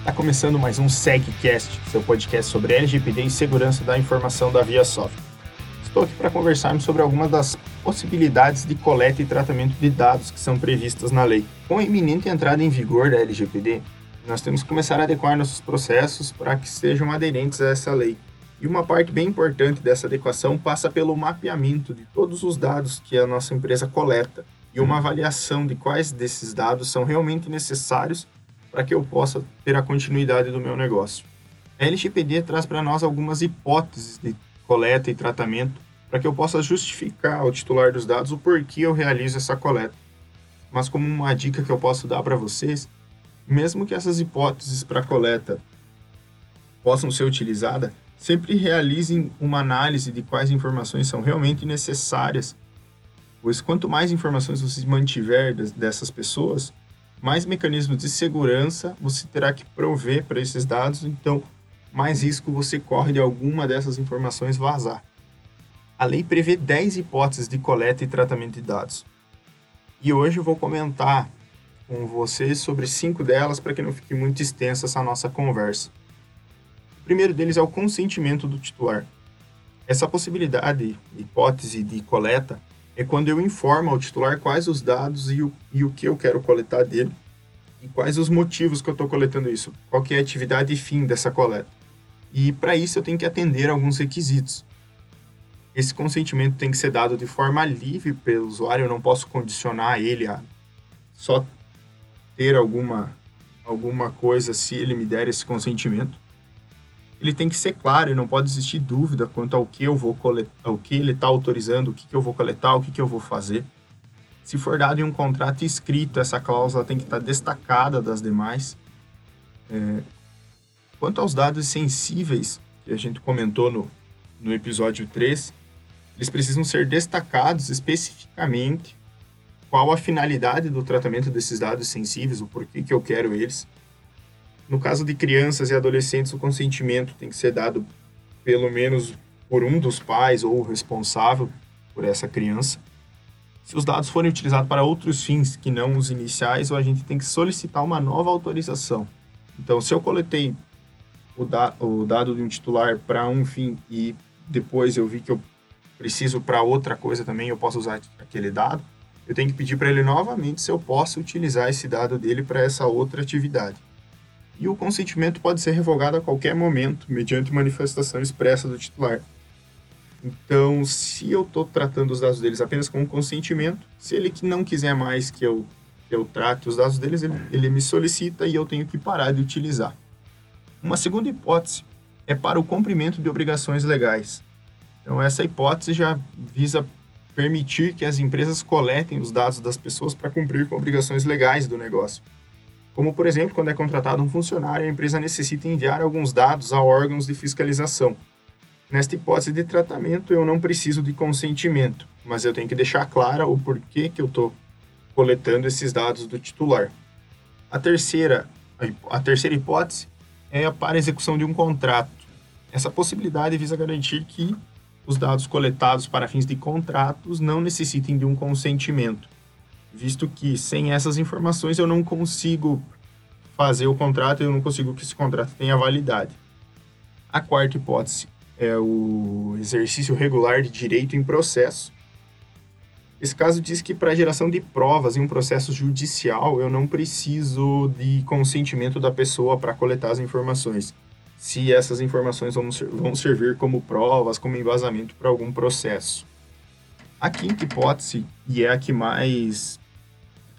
Está começando mais um SegCast, seu podcast sobre LGPD e segurança da informação da ViaSoft. Estou aqui para conversarmos sobre algumas das possibilidades de coleta e tratamento de dados que são previstas na lei. Com a iminente entrada em vigor da LGPD, nós temos que começar a adequar nossos processos para que sejam aderentes a essa lei. E uma parte bem importante dessa adequação passa pelo mapeamento de todos os dados que a nossa empresa coleta e uma avaliação de quais desses dados são realmente necessários para que eu possa ter a continuidade do meu negócio. A LGPD traz para nós algumas hipóteses de coleta e tratamento para que eu possa justificar ao titular dos dados o porquê eu realizo essa coleta. Mas como uma dica que eu posso dar para vocês, mesmo que essas hipóteses para coleta possam ser utilizadas, sempre realizem uma análise de quais informações são realmente necessárias, pois quanto mais informações você mantiver dessas pessoas, mais mecanismos de segurança você terá que prover para esses dados, então mais risco você corre de alguma dessas informações vazar. A lei prevê 10 hipóteses de coleta e tratamento de dados. E hoje eu vou comentar com vocês sobre cinco delas para que não fique muito extensa essa nossa conversa. O primeiro deles é o consentimento do titular. Essa possibilidade, hipótese de coleta, é quando eu informo ao titular quais os dados e o, e o que eu quero coletar dele e quais os motivos que eu estou coletando isso, qual é a atividade e fim dessa coleta. E para isso eu tenho que atender alguns requisitos. Esse consentimento tem que ser dado de forma livre pelo usuário, eu não posso condicionar ele a só ter alguma, alguma coisa se ele me der esse consentimento ele tem que ser claro não pode existir dúvida quanto ao que eu vou coletar, ao que ele está autorizando, o que, que eu vou coletar, o que, que eu vou fazer. Se for dado em um contrato escrito, essa cláusula tem que estar tá destacada das demais. É... Quanto aos dados sensíveis, que a gente comentou no, no episódio 3, eles precisam ser destacados especificamente qual a finalidade do tratamento desses dados sensíveis, o porquê que eu quero eles no caso de crianças e adolescentes, o consentimento tem que ser dado pelo menos por um dos pais ou responsável por essa criança. Se os dados forem utilizados para outros fins que não os iniciais, a gente tem que solicitar uma nova autorização. Então, se eu coletei o, da o dado de um titular para um fim e depois eu vi que eu preciso para outra coisa também, eu posso usar aquele dado, eu tenho que pedir para ele novamente se eu posso utilizar esse dado dele para essa outra atividade e o consentimento pode ser revogado a qualquer momento, mediante manifestação expressa do titular. Então, se eu estou tratando os dados deles apenas com consentimento, se ele não quiser mais que eu, que eu trate os dados deles, ele, ele me solicita e eu tenho que parar de utilizar. Uma segunda hipótese é para o cumprimento de obrigações legais. Então, essa hipótese já visa permitir que as empresas coletem os dados das pessoas para cumprir com obrigações legais do negócio. Como, por exemplo, quando é contratado um funcionário, a empresa necessita enviar alguns dados a órgãos de fiscalização. Nesta hipótese de tratamento, eu não preciso de consentimento, mas eu tenho que deixar clara o porquê que eu estou coletando esses dados do titular. A terceira, a terceira hipótese é para execução de um contrato. Essa possibilidade visa garantir que os dados coletados para fins de contratos não necessitem de um consentimento visto que sem essas informações eu não consigo fazer o contrato, eu não consigo que esse contrato tenha validade. A quarta hipótese é o exercício regular de direito em processo. Esse caso diz que para geração de provas em um processo judicial eu não preciso de consentimento da pessoa para coletar as informações. Se essas informações vão, vão servir como provas, como embasamento para algum processo. A quinta hipótese, e é a que mais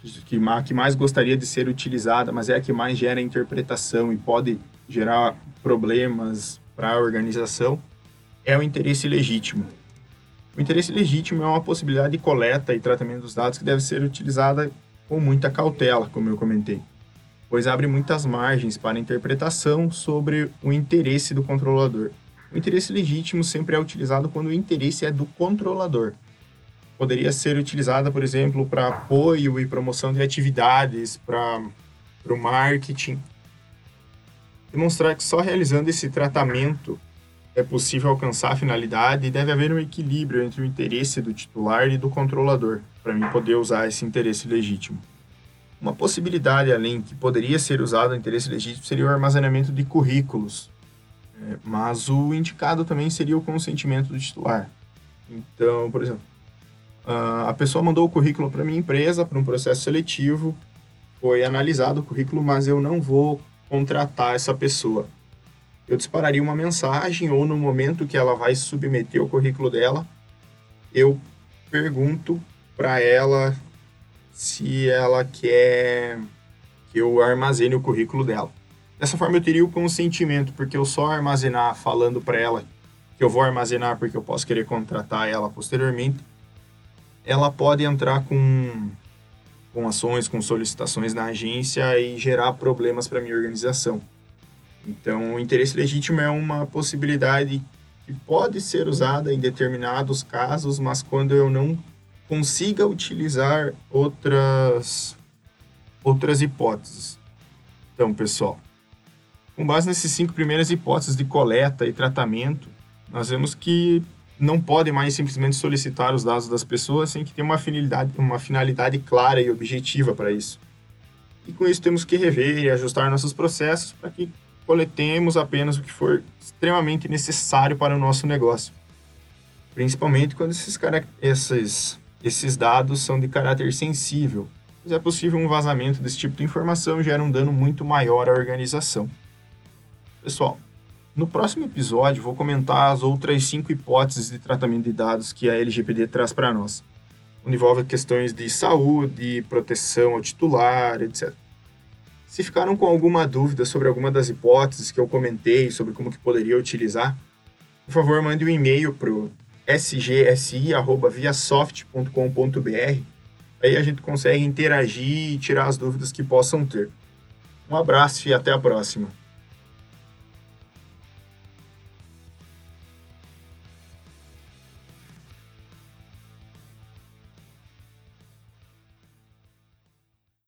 que, que mais gostaria de ser utilizada, mas é a que mais gera interpretação e pode gerar problemas para a organização, é o interesse legítimo. O interesse legítimo é uma possibilidade de coleta e tratamento dos dados que deve ser utilizada com muita cautela, como eu comentei, pois abre muitas margens para interpretação sobre o interesse do controlador. O interesse legítimo sempre é utilizado quando o interesse é do controlador, poderia ser utilizada, por exemplo, para apoio e promoção de atividades, para o marketing. Demonstrar que só realizando esse tratamento é possível alcançar a finalidade e deve haver um equilíbrio entre o interesse do titular e do controlador, para mim poder usar esse interesse legítimo. Uma possibilidade além que poderia ser usado no interesse legítimo seria o armazenamento de currículos, é, mas o indicado também seria o consentimento do titular. Então, por exemplo, a pessoa mandou o currículo para minha empresa para um processo seletivo, foi analisado o currículo, mas eu não vou contratar essa pessoa. Eu dispararia uma mensagem ou no momento que ela vai submeter o currículo dela, eu pergunto para ela se ela quer que eu armazene o currículo dela. Dessa forma eu teria o consentimento, porque eu só armazenar falando para ela que eu vou armazenar porque eu posso querer contratar ela posteriormente, ela pode entrar com, com ações, com solicitações na agência e gerar problemas para minha organização. Então, o interesse legítimo é uma possibilidade que pode ser usada em determinados casos, mas quando eu não consiga utilizar outras outras hipóteses. Então, pessoal, com base nessas cinco primeiras hipóteses de coleta e tratamento, nós vemos que não pode mais simplesmente solicitar os dados das pessoas sem que tenha uma finalidade, uma finalidade clara e objetiva para isso. E com isso temos que rever e ajustar nossos processos para que coletemos apenas o que for extremamente necessário para o nosso negócio. Principalmente quando esses, esses, esses dados são de caráter sensível, pois é possível um vazamento desse tipo de informação gera um dano muito maior à organização. Pessoal, no próximo episódio vou comentar as outras cinco hipóteses de tratamento de dados que a LGPD traz para nós, onde envolve questões de saúde, proteção ao titular, etc. Se ficaram com alguma dúvida sobre alguma das hipóteses que eu comentei, sobre como que poderia utilizar, por favor, mande um e-mail para o sgsi.viasoft.com.br. Aí a gente consegue interagir e tirar as dúvidas que possam ter. Um abraço e até a próxima.